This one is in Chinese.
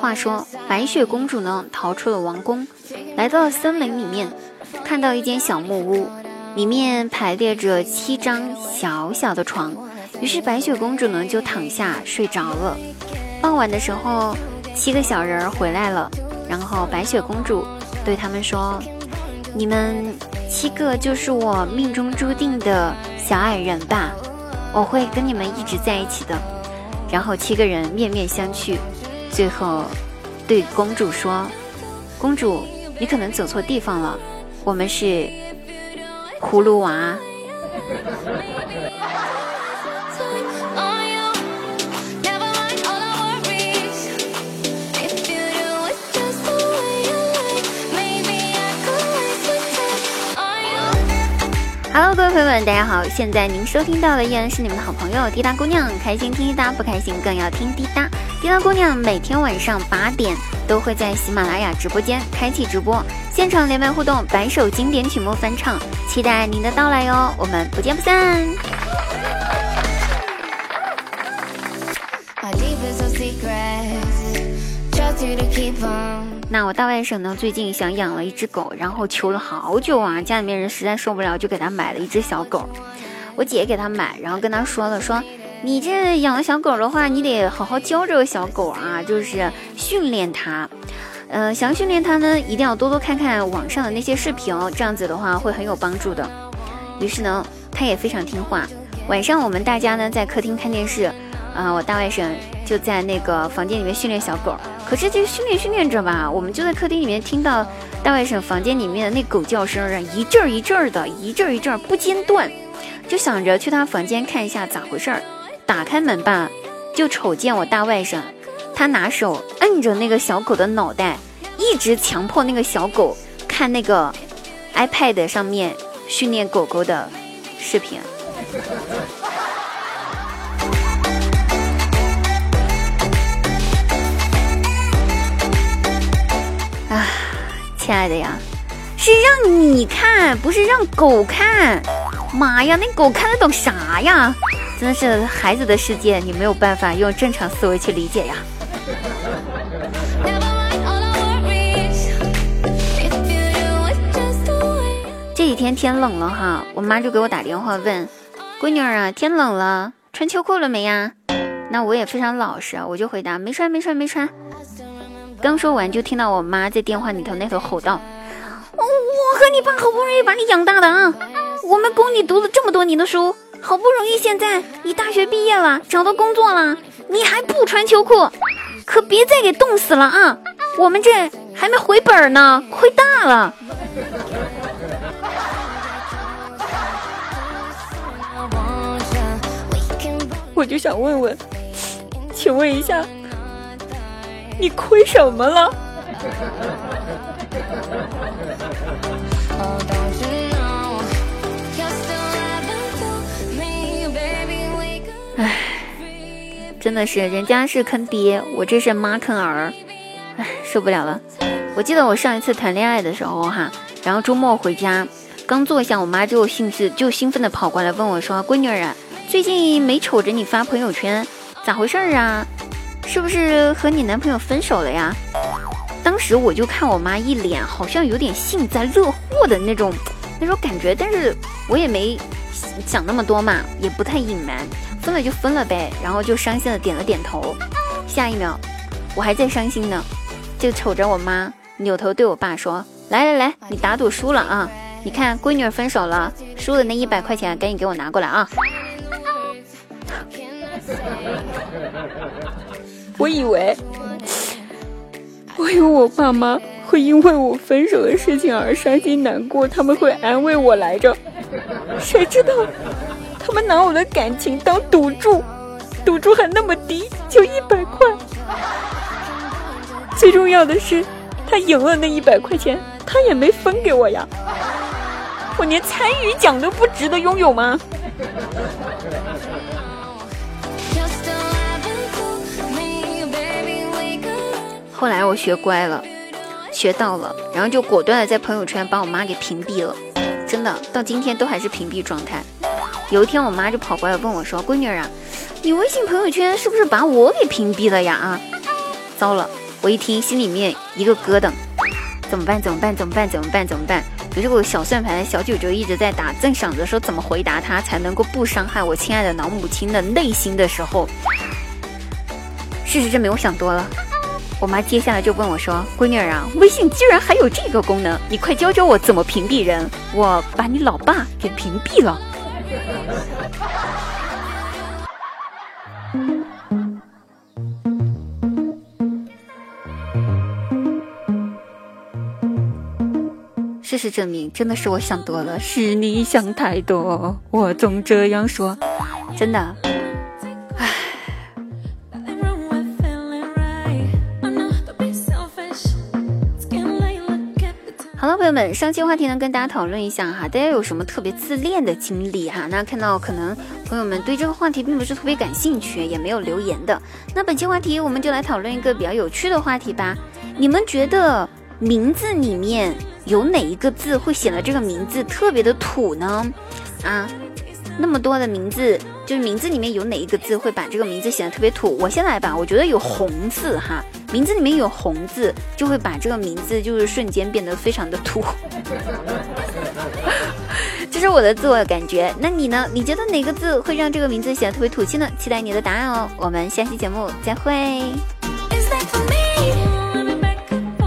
话说，白雪公主呢逃出了王宫，来到了森林里面，看到一间小木屋，里面排列着七张小小的床，于是白雪公主呢就躺下睡着了。傍晚的时候，七个小人儿回来了，然后白雪公主对他们说：“你们七个就是我命中注定的小矮人吧？我会跟你们一直在一起的。”然后七个人面面相觑。最后，对公主说：“公主，你可能走错地方了，我们是葫芦娃。” Hello，各位朋友们，大家好！现在您收听到的依然是你们的好朋友滴答姑娘，开心听滴答，不开心更要听滴答。滴答姑娘每天晚上八点都会在喜马拉雅直播间开启直播，现场连麦互动，百首经典曲目翻唱，期待您的到来哟！我们不见不散。那我大外甥呢？最近想养了一只狗，然后求了好久啊，家里面人实在受不了，就给他买了一只小狗。我姐给他买，然后跟他说了，说你这养了小狗的话，你得好好教这个小狗啊，就是训练它。嗯，想训练它呢，一定要多多看看网上的那些视频，这样子的话会很有帮助的。于是呢，他也非常听话。晚上我们大家呢在客厅看电视，啊，我大外甥就在那个房间里面训练小狗。可是这训练训练着吧，我们就在客厅里面听到大外甥房间里面的那狗叫声，一阵儿一阵儿的，一阵儿一阵儿不间断，就想着去他房间看一下咋回事儿。打开门吧，就瞅见我大外甥，他拿手摁着那个小狗的脑袋，一直强迫那个小狗看那个 iPad 上面训练狗狗的视频。亲爱的呀，是让你看，不是让狗看。妈呀，那狗看得懂啥呀？真的是孩子的世界，你没有办法用正常思维去理解呀。这几天天冷了哈，我妈就给我打电话问，闺女儿啊，天冷了，穿秋裤了没呀？那我也非常老实，我就回答没穿，没穿，没穿。刚说完，就听到我妈在电话里头那头吼道：“我和你爸好不容易把你养大的啊，我们供你读了这么多年的书，好不容易现在你大学毕业了，找到工作了，你还不穿秋裤，可别再给冻死了啊！我们这还没回本呢，亏大了。”我就想问问，请问一下。你亏什么了？哎，真的是人家是坑爹，我这是妈坑儿，唉，受不了了。我记得我上一次谈恋爱的时候哈，然后周末回家，刚坐下，我妈就兴致就兴奋的跑过来问我说：“闺女儿啊，最近没瞅着你发朋友圈，咋回事儿啊？”是不是和你男朋友分手了呀？当时我就看我妈一脸好像有点幸灾乐祸的那种那种感觉，但是我也没想那么多嘛，也不太隐瞒，分了就分了呗，然后就伤心的点了点头。下一秒，我还在伤心呢，就瞅着我妈扭头对我爸说：“来来来，你打赌输了啊！你看闺女分手了，输的那一百块钱赶紧给我拿过来啊！” 我以为，我以为我爸妈会因为我分手的事情而伤心难过，他们会安慰我来着。谁知道，他们拿我的感情当赌注，赌注还那么低，就一百块。最重要的是，他赢了那一百块钱，他也没分给我呀。我连参与奖都不值得拥有吗？后来我学乖了，学到了，然后就果断的在朋友圈把我妈给屏蔽了。真的，到今天都还是屏蔽状态。有一天我妈就跑过来问我说：“闺女啊，你微信朋友圈是不是把我给屏蔽了呀？”啊，糟了！我一听心里面一个咯噔，怎么办？怎么办？怎么办？怎么办？怎么办？于是我小算盘的小九九一直在打，正想着说怎么回答他才能够不伤害我亲爱的老母亲的内心的时候，事实证明我想多了。我妈接下来就问我说：“闺女儿啊，微信居然还有这个功能，你快教教我怎么屏蔽人。我把你老爸给屏蔽了。”事实证明，真的是我想多了，是你想太多。我总这样说，真的。朋友们，上期话题呢，跟大家讨论一下哈，大家有什么特别自恋的经历哈？那看到可能朋友们对这个话题并不是特别感兴趣，也没有留言的。那本期话题，我们就来讨论一个比较有趣的话题吧。你们觉得名字里面？有哪一个字会显得这个名字特别的土呢？啊，那么多的名字，就是名字里面有哪一个字会把这个名字显得特别土？我先来吧，我觉得有红字哈，名字里面有红字就会把这个名字就是瞬间变得非常的土，这是我的自我感觉。那你呢？你觉得哪个字会让这个名字显得特别土气呢？期待你的答案哦。我们下期节目再会。